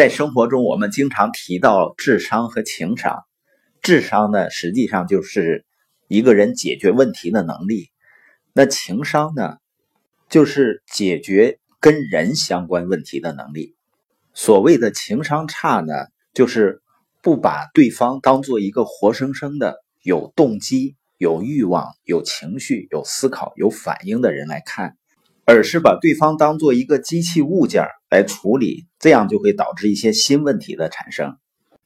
在生活中，我们经常提到智商和情商。智商呢，实际上就是一个人解决问题的能力；那情商呢，就是解决跟人相关问题的能力。所谓的情商差呢，就是不把对方当做一个活生生的、有动机、有欲望、有情绪、有思考、有反应的人来看。而是把对方当做一个机器物件来处理，这样就会导致一些新问题的产生。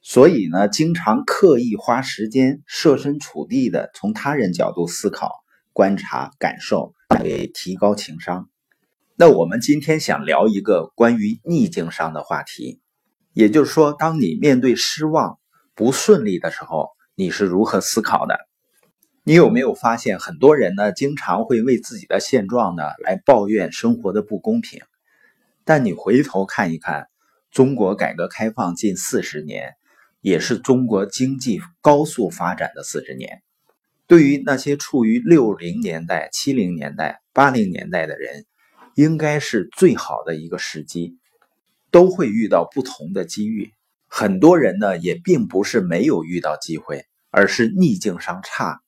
所以呢，经常刻意花时间设身处地的从他人角度思考、观察、感受，来提高情商。那我们今天想聊一个关于逆境商的话题，也就是说，当你面对失望、不顺利的时候，你是如何思考的？你有没有发现，很多人呢，经常会为自己的现状呢来抱怨生活的不公平？但你回头看一看，中国改革开放近四十年，也是中国经济高速发展的四十年。对于那些处于六零年代、七零年代、八零年代的人，应该是最好的一个时机，都会遇到不同的机遇。很多人呢，也并不是没有遇到机会，而是逆境上差。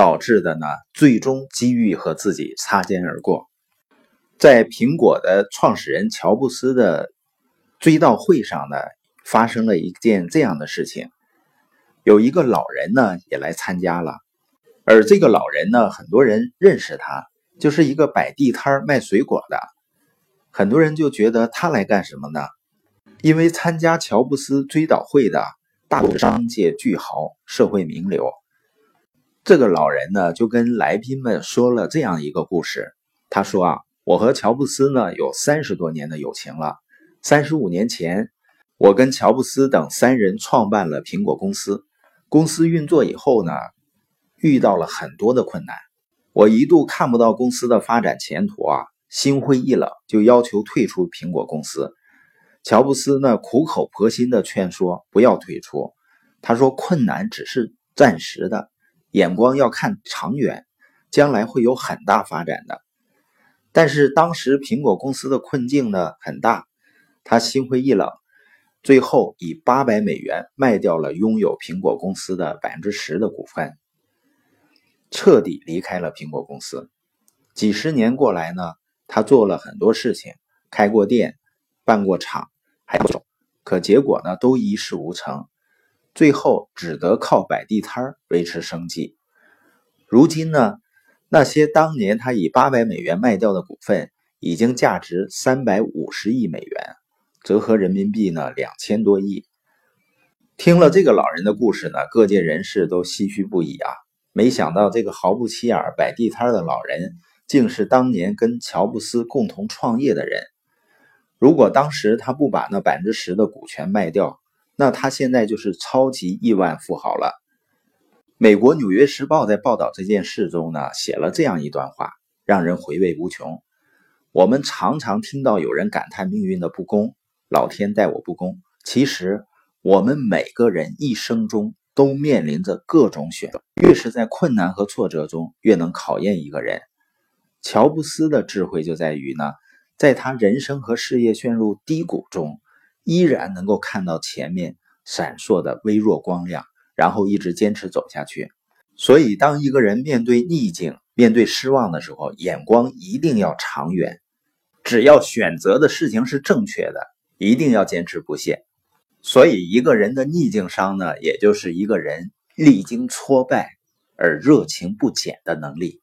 导致的呢，最终机遇和自己擦肩而过。在苹果的创始人乔布斯的追悼会上呢，发生了一件这样的事情：有一个老人呢也来参加了，而这个老人呢，很多人认识他，就是一个摆地摊卖水果的。很多人就觉得他来干什么呢？因为参加乔布斯追悼会的大多商界巨豪、社会名流。这个老人呢，就跟来宾们说了这样一个故事。他说啊，我和乔布斯呢有三十多年的友情了。三十五年前，我跟乔布斯等三人创办了苹果公司。公司运作以后呢，遇到了很多的困难。我一度看不到公司的发展前途啊，心灰意冷，就要求退出苹果公司。乔布斯呢，苦口婆心的劝说不要退出。他说，困难只是暂时的。眼光要看长远，将来会有很大发展的。但是当时苹果公司的困境呢很大，他心灰意冷，最后以八百美元卖掉了拥有苹果公司的百分之十的股份，彻底离开了苹果公司。几十年过来呢，他做了很多事情，开过店，办过厂，还有，可结果呢都一事无成。最后只得靠摆地摊维持生计。如今呢，那些当年他以八百美元卖掉的股份，已经价值三百五十亿美元，折合人民币呢两千多亿。听了这个老人的故事呢，各界人士都唏嘘不已啊！没想到这个毫不起眼摆地摊的老人，竟是当年跟乔布斯共同创业的人。如果当时他不把那百分之十的股权卖掉，那他现在就是超级亿万富豪了。美国《纽约时报》在报道这件事中呢，写了这样一段话，让人回味无穷。我们常常听到有人感叹命运的不公，老天待我不公。其实，我们每个人一生中都面临着各种选择，越是在困难和挫折中，越能考验一个人。乔布斯的智慧就在于呢，在他人生和事业陷入低谷中。依然能够看到前面闪烁的微弱光亮，然后一直坚持走下去。所以，当一个人面对逆境、面对失望的时候，眼光一定要长远。只要选择的事情是正确的，一定要坚持不懈。所以，一个人的逆境商呢，也就是一个人历经挫败而热情不减的能力。